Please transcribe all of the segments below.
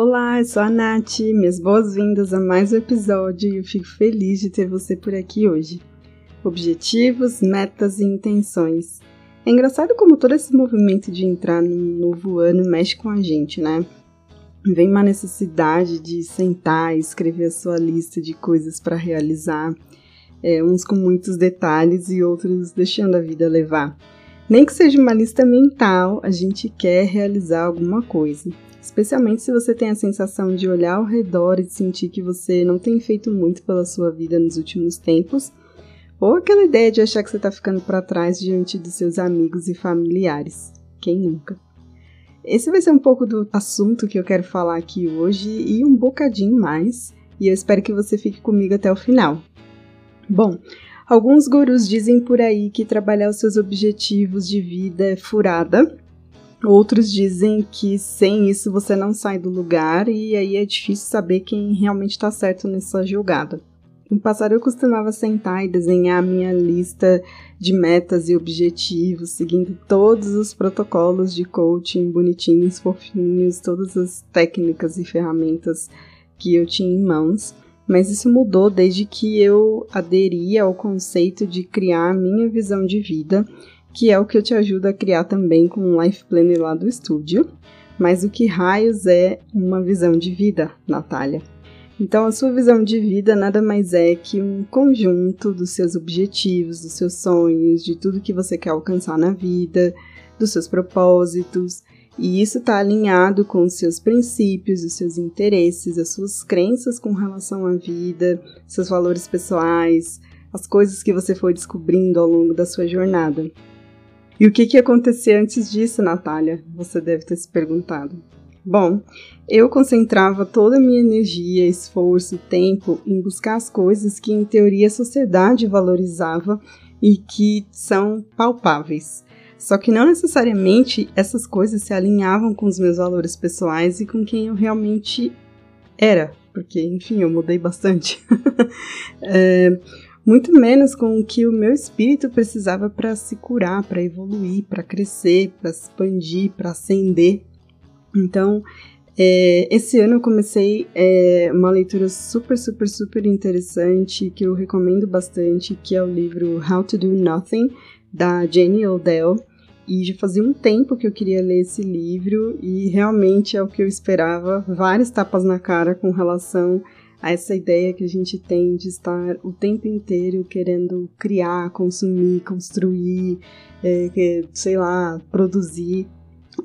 Olá, eu sou a Nath, minhas boas-vindas a mais um episódio e eu fico feliz de ter você por aqui hoje. Objetivos, metas e intenções. É engraçado como todo esse movimento de entrar num novo ano mexe com a gente, né? Vem uma necessidade de sentar e escrever a sua lista de coisas para realizar, é, uns com muitos detalhes e outros deixando a vida levar. Nem que seja uma lista mental, a gente quer realizar alguma coisa especialmente se você tem a sensação de olhar ao redor e sentir que você não tem feito muito pela sua vida nos últimos tempos, ou aquela ideia de achar que você está ficando para trás diante dos seus amigos e familiares. Quem nunca? Esse vai ser um pouco do assunto que eu quero falar aqui hoje e um bocadinho mais, e eu espero que você fique comigo até o final. Bom, alguns gurus dizem por aí que trabalhar os seus objetivos de vida é furada Outros dizem que sem isso você não sai do lugar e aí é difícil saber quem realmente está certo nessa jogada. No passado eu costumava sentar e desenhar a minha lista de metas e objetivos, seguindo todos os protocolos de coaching bonitinhos, fofinhos, todas as técnicas e ferramentas que eu tinha em mãos. Mas isso mudou desde que eu aderi ao conceito de criar a minha visão de vida que é o que eu te ajudo a criar também com o Life Planner lá do estúdio. Mas o que raios é uma visão de vida, Natália? Então, a sua visão de vida nada mais é que um conjunto dos seus objetivos, dos seus sonhos, de tudo que você quer alcançar na vida, dos seus propósitos. E isso está alinhado com os seus princípios, os seus interesses, as suas crenças com relação à vida, seus valores pessoais, as coisas que você foi descobrindo ao longo da sua jornada. E o que, que acontecia antes disso, Natália? Você deve ter se perguntado. Bom, eu concentrava toda a minha energia, esforço, tempo em buscar as coisas que, em teoria, a sociedade valorizava e que são palpáveis. Só que não necessariamente essas coisas se alinhavam com os meus valores pessoais e com quem eu realmente era, porque, enfim, eu mudei bastante. é, muito menos com o que o meu espírito precisava para se curar, para evoluir, para crescer, para expandir, para ascender. Então, é, esse ano eu comecei é, uma leitura super, super, super interessante que eu recomendo bastante, que é o livro How to Do Nothing, da Jenny Odell. E já fazia um tempo que eu queria ler esse livro e realmente é o que eu esperava, várias tapas na cara com relação a essa ideia que a gente tem de estar o tempo inteiro querendo criar, consumir, construir, é, sei lá, produzir.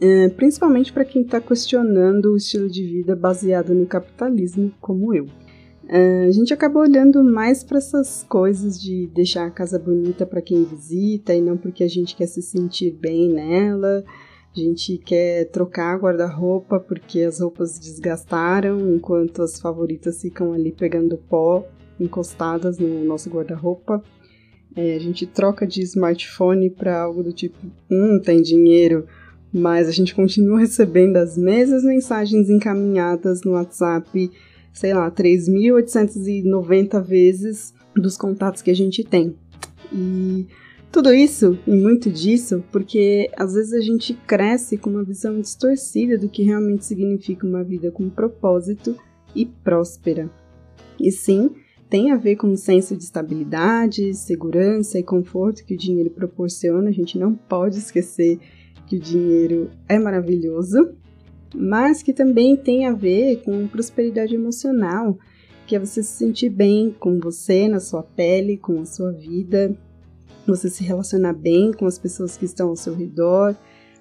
É, principalmente para quem está questionando o estilo de vida baseado no capitalismo, como eu. É, a gente acaba olhando mais para essas coisas de deixar a casa bonita para quem visita e não porque a gente quer se sentir bem nela, a gente quer trocar guarda-roupa porque as roupas desgastaram, enquanto as favoritas ficam ali pegando pó, encostadas no nosso guarda-roupa. É, a gente troca de smartphone para algo do tipo: hum, tem dinheiro, mas a gente continua recebendo as mesmas mensagens encaminhadas no WhatsApp, sei lá, 3.890 vezes dos contatos que a gente tem. E tudo isso e muito disso porque às vezes a gente cresce com uma visão distorcida do que realmente significa uma vida com propósito e próspera. E sim, tem a ver com um senso de estabilidade, segurança e conforto que o dinheiro proporciona. A gente não pode esquecer que o dinheiro é maravilhoso, mas que também tem a ver com prosperidade emocional, que é você se sentir bem com você, na sua pele, com a sua vida, você se relacionar bem com as pessoas que estão ao seu redor,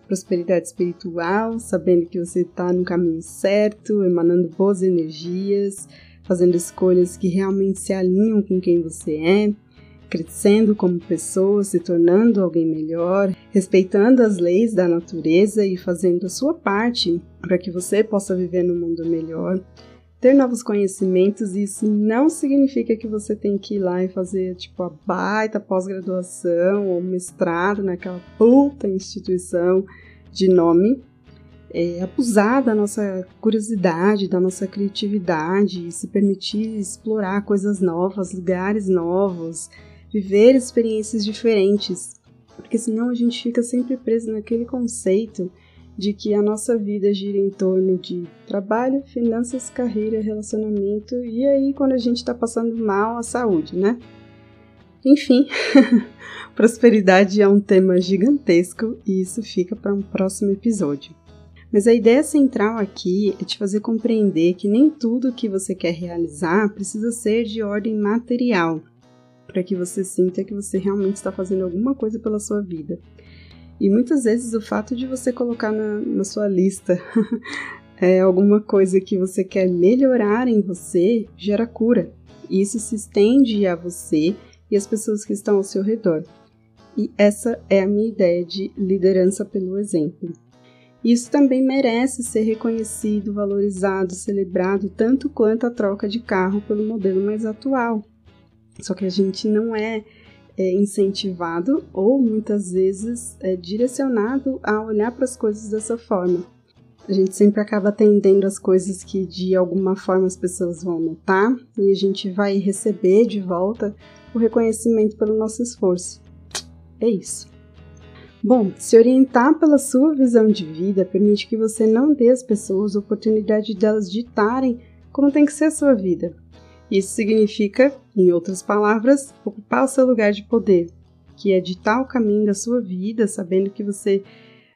prosperidade espiritual, sabendo que você está no caminho certo, emanando boas energias, fazendo escolhas que realmente se alinham com quem você é, crescendo como pessoa, se tornando alguém melhor, respeitando as leis da natureza e fazendo a sua parte para que você possa viver num mundo melhor. Ter novos conhecimentos, isso não significa que você tem que ir lá e fazer tipo a baita pós-graduação ou mestrado naquela puta instituição de nome. É, abusar da nossa curiosidade, da nossa criatividade, se permitir explorar coisas novas, lugares novos, viver experiências diferentes, porque senão a gente fica sempre preso naquele conceito de que a nossa vida gira em torno de trabalho, finanças, carreira, relacionamento e aí quando a gente está passando mal a saúde, né? Enfim, prosperidade é um tema gigantesco e isso fica para um próximo episódio. Mas a ideia central aqui é te fazer compreender que nem tudo que você quer realizar precisa ser de ordem material para que você sinta que você realmente está fazendo alguma coisa pela sua vida. E muitas vezes o fato de você colocar na, na sua lista é, alguma coisa que você quer melhorar em você gera cura. E isso se estende a você e as pessoas que estão ao seu redor. E essa é a minha ideia de liderança pelo exemplo. Isso também merece ser reconhecido, valorizado, celebrado tanto quanto a troca de carro pelo modelo mais atual. Só que a gente não é, é incentivado ou muitas vezes é direcionado a olhar para as coisas dessa forma. A gente sempre acaba atendendo as coisas que de alguma forma as pessoas vão notar e a gente vai receber de volta o reconhecimento pelo nosso esforço. É isso. Bom, se orientar pela sua visão de vida permite que você não dê às pessoas a oportunidade delas ditarem como tem que ser a sua vida. Isso significa, em outras palavras, ocupar o seu lugar de poder, que é ditar o caminho da sua vida, sabendo que você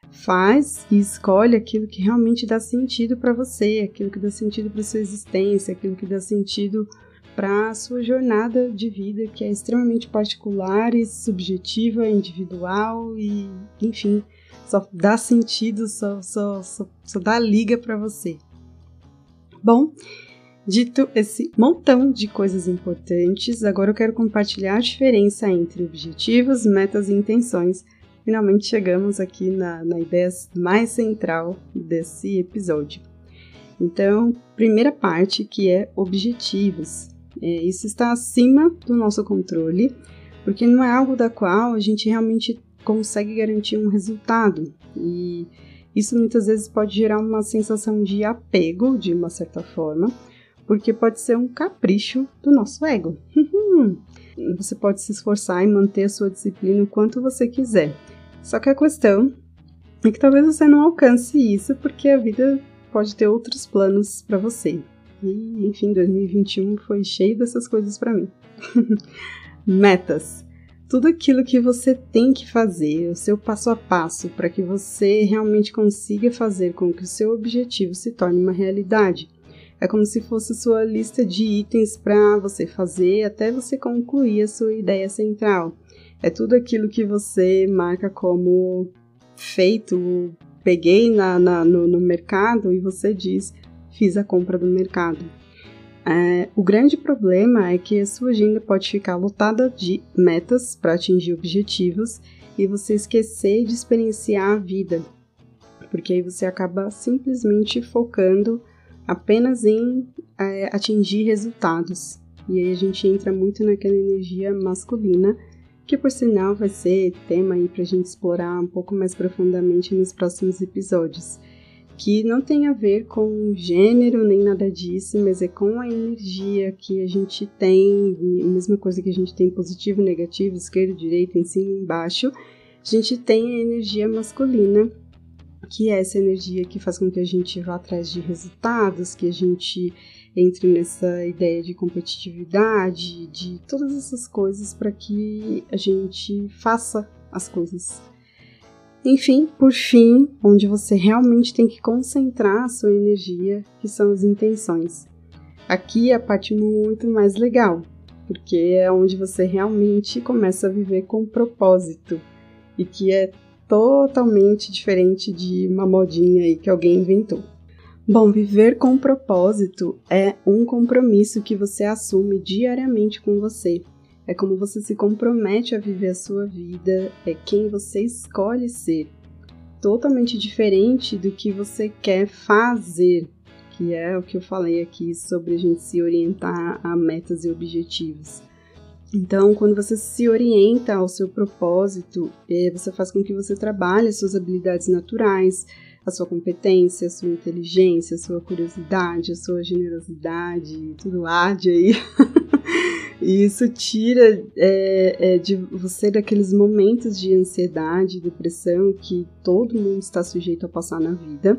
faz e escolhe aquilo que realmente dá sentido para você, aquilo que dá sentido para sua existência, aquilo que dá sentido para a sua jornada de vida, que é extremamente particular e subjetiva, individual e, enfim, só dá sentido, só, só, só, só dá liga para você. Bom, Dito esse montão de coisas importantes, agora eu quero compartilhar a diferença entre objetivos, metas e intenções. Finalmente chegamos aqui na, na ideia mais central desse episódio. Então, primeira parte que é objetivos. É, isso está acima do nosso controle, porque não é algo da qual a gente realmente consegue garantir um resultado. E isso muitas vezes pode gerar uma sensação de apego, de uma certa forma, porque pode ser um capricho do nosso ego. você pode se esforçar e manter a sua disciplina o quanto você quiser. Só que a questão é que talvez você não alcance isso porque a vida pode ter outros planos para você. E, enfim, 2021 foi cheio dessas coisas para mim. Metas. Tudo aquilo que você tem que fazer, o seu passo a passo, para que você realmente consiga fazer com que o seu objetivo se torne uma realidade. É como se fosse sua lista de itens para você fazer até você concluir a sua ideia central. É tudo aquilo que você marca como feito, peguei na, na no, no, mercado e você diz, fiz a compra do mercado. É, o grande problema é que a sua agenda pode ficar lotada de metas para atingir objetivos e você esquecer de experienciar a vida, porque aí você acaba simplesmente focando apenas em é, atingir resultados. E aí a gente entra muito naquela energia masculina, que por sinal vai ser tema aí pra gente explorar um pouco mais profundamente nos próximos episódios. Que não tem a ver com gênero nem nada disso, mas é com a energia que a gente tem, a mesma coisa que a gente tem positivo, negativo, esquerdo, direito, em cima e embaixo, a gente tem a energia masculina que é essa energia que faz com que a gente vá atrás de resultados, que a gente entre nessa ideia de competitividade, de todas essas coisas para que a gente faça as coisas. Enfim, por fim, onde você realmente tem que concentrar a sua energia, que são as intenções. Aqui é a parte muito mais legal, porque é onde você realmente começa a viver com propósito e que é totalmente diferente de uma modinha aí que alguém inventou. Bom, viver com propósito é um compromisso que você assume diariamente com você. é como você se compromete a viver a sua vida, é quem você escolhe ser. Totalmente diferente do que você quer fazer, que é o que eu falei aqui sobre a gente se orientar a metas e objetivos. Então, quando você se orienta ao seu propósito, é, você faz com que você trabalhe suas habilidades naturais, a sua competência, a sua inteligência, a sua curiosidade, a sua generosidade, tudo arde aí. e isso tira é, é, de você daqueles momentos de ansiedade, depressão que todo mundo está sujeito a passar na vida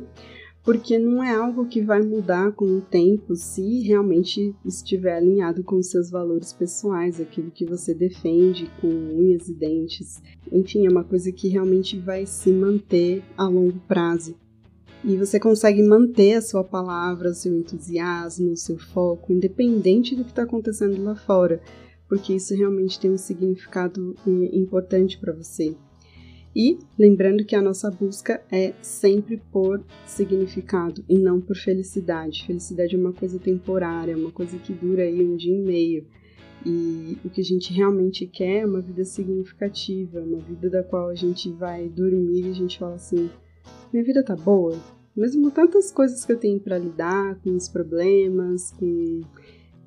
porque não é algo que vai mudar com o tempo se realmente estiver alinhado com os seus valores pessoais, aquilo que você defende com unhas e dentes. Enfim, é uma coisa que realmente vai se manter a longo prazo. E você consegue manter a sua palavra, o seu entusiasmo, o seu foco, independente do que está acontecendo lá fora, porque isso realmente tem um significado eh, importante para você. E lembrando que a nossa busca é sempre por significado e não por felicidade. Felicidade é uma coisa temporária, uma coisa que dura aí um dia e meio. E o que a gente realmente quer é uma vida significativa, uma vida da qual a gente vai dormir e a gente fala assim: minha vida tá boa, mesmo tantas coisas que eu tenho para lidar, com os problemas, com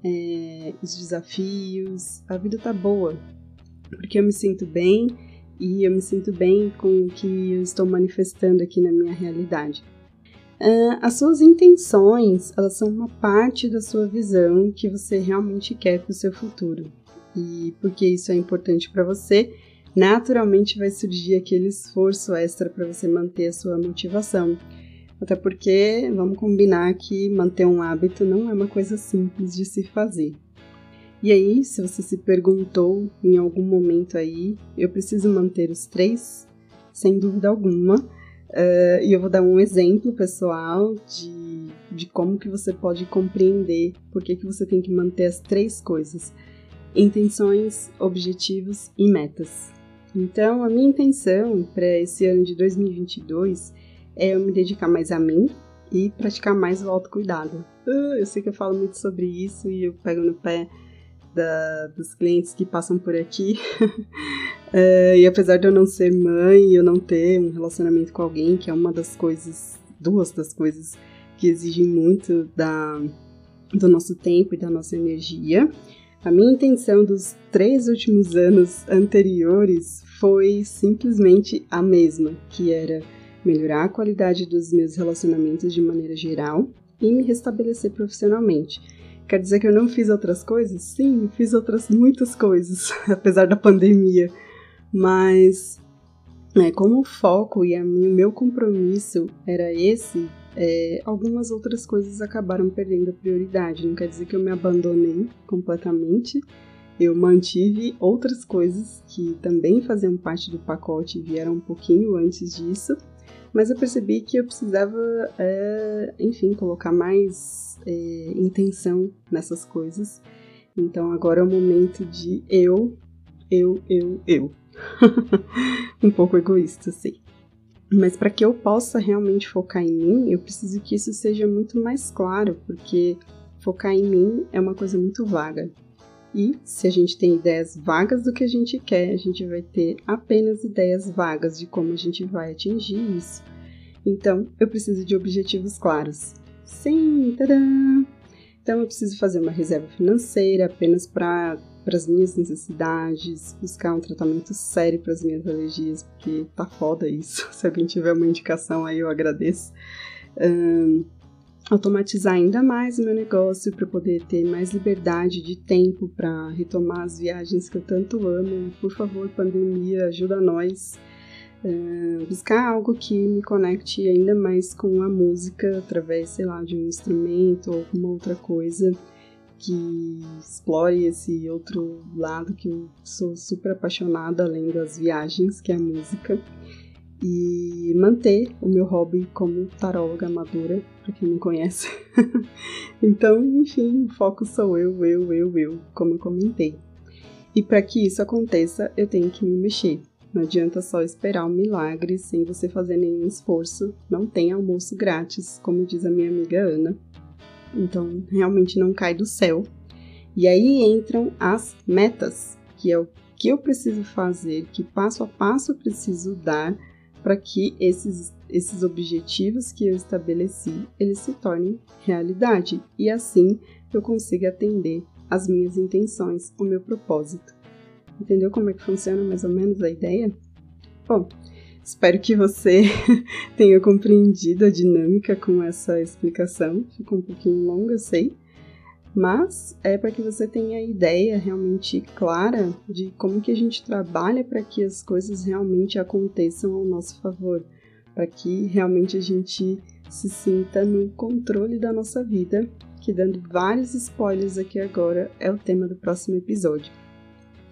é, os desafios, a vida tá boa, porque eu me sinto bem e eu me sinto bem com o que eu estou manifestando aqui na minha realidade. Uh, as suas intenções, elas são uma parte da sua visão que você realmente quer para o seu futuro. E porque isso é importante para você, naturalmente vai surgir aquele esforço extra para você manter a sua motivação. Até porque, vamos combinar que manter um hábito não é uma coisa simples de se fazer. E aí, se você se perguntou em algum momento aí, eu preciso manter os três? Sem dúvida alguma. Uh, e eu vou dar um exemplo pessoal de, de como que você pode compreender por que, que você tem que manter as três coisas. Intenções, objetivos e metas. Então, a minha intenção para esse ano de 2022 é eu me dedicar mais a mim e praticar mais o autocuidado. Uh, eu sei que eu falo muito sobre isso e eu pego no pé da, dos clientes que passam por aqui. é, e apesar de eu não ser mãe, eu não ter um relacionamento com alguém, que é uma das coisas, duas das coisas que exigem muito da, do nosso tempo e da nossa energia, a minha intenção dos três últimos anos anteriores foi simplesmente a mesma, que era melhorar a qualidade dos meus relacionamentos de maneira geral e me restabelecer profissionalmente. Quer dizer que eu não fiz outras coisas? Sim, fiz outras muitas coisas, apesar da pandemia. Mas é, como o foco e o meu compromisso era esse, é, algumas outras coisas acabaram perdendo a prioridade. Não quer dizer que eu me abandonei completamente. Eu mantive outras coisas que também faziam parte do pacote e vieram um pouquinho antes disso, mas eu percebi que eu precisava, é, enfim, colocar mais é, intenção nessas coisas. Então agora é o momento de eu, eu, eu, eu. um pouco egoísta, sei. Mas para que eu possa realmente focar em mim, eu preciso que isso seja muito mais claro, porque focar em mim é uma coisa muito vaga. E se a gente tem ideias vagas do que a gente quer, a gente vai ter apenas ideias vagas de como a gente vai atingir isso. Então, eu preciso de objetivos claros. Sim, tadã! Então, eu preciso fazer uma reserva financeira apenas para as minhas necessidades, buscar um tratamento sério para as minhas alergias, porque tá foda isso. Se alguém tiver uma indicação aí, eu agradeço. Um, automatizar ainda mais o meu negócio para poder ter mais liberdade de tempo para retomar as viagens que eu tanto amo. Por favor, pandemia, ajuda nós. Uh, buscar algo que me conecte ainda mais com a música através, sei lá, de um instrumento ou alguma outra coisa que explore esse outro lado que eu sou super apaixonada além das viagens, que é a música e manter o meu hobby como taróloga amadora, para quem não conhece. então, enfim, o foco sou eu, eu, eu, eu, como eu comentei. E para que isso aconteça, eu tenho que me mexer. Não adianta só esperar um milagre sem você fazer nenhum esforço. Não tem almoço grátis, como diz a minha amiga Ana. Então, realmente não cai do céu. E aí entram as metas, que é o que eu preciso fazer, que passo a passo eu preciso dar para que esses, esses objetivos que eu estabeleci, eles se tornem realidade e assim eu consiga atender as minhas intenções, o meu propósito. Entendeu como é que funciona mais ou menos a ideia? Bom, espero que você tenha compreendido a dinâmica com essa explicação. Ficou um pouquinho longa, eu sei, mas é para que você tenha a ideia realmente clara de como que a gente trabalha para que as coisas realmente aconteçam ao nosso favor, para que realmente a gente se sinta no controle da nossa vida, que dando vários spoilers aqui agora é o tema do próximo episódio.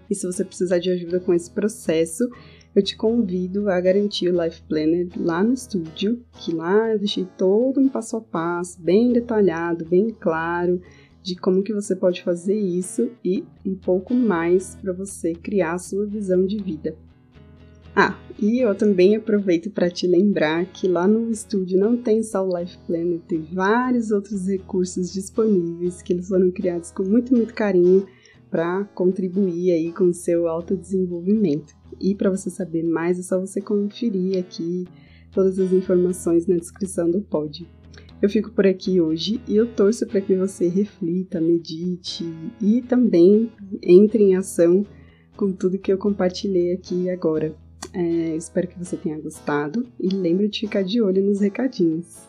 E se você precisar de ajuda com esse processo, eu te convido a garantir o Life Planner lá no estúdio, que lá eu deixei todo um passo a passo, bem detalhado, bem claro, de como que você pode fazer isso e um pouco mais para você criar a sua visão de vida. Ah, e eu também aproveito para te lembrar que lá no estúdio não tem só o Life Planner, tem vários outros recursos disponíveis que eles foram criados com muito, muito carinho para contribuir aí com o seu autodesenvolvimento. E para você saber mais é só você conferir aqui todas as informações na descrição do pod. Eu fico por aqui hoje e eu torço para que você reflita, medite e também entre em ação com tudo que eu compartilhei aqui agora. É, espero que você tenha gostado e lembre de ficar de olho nos recadinhos.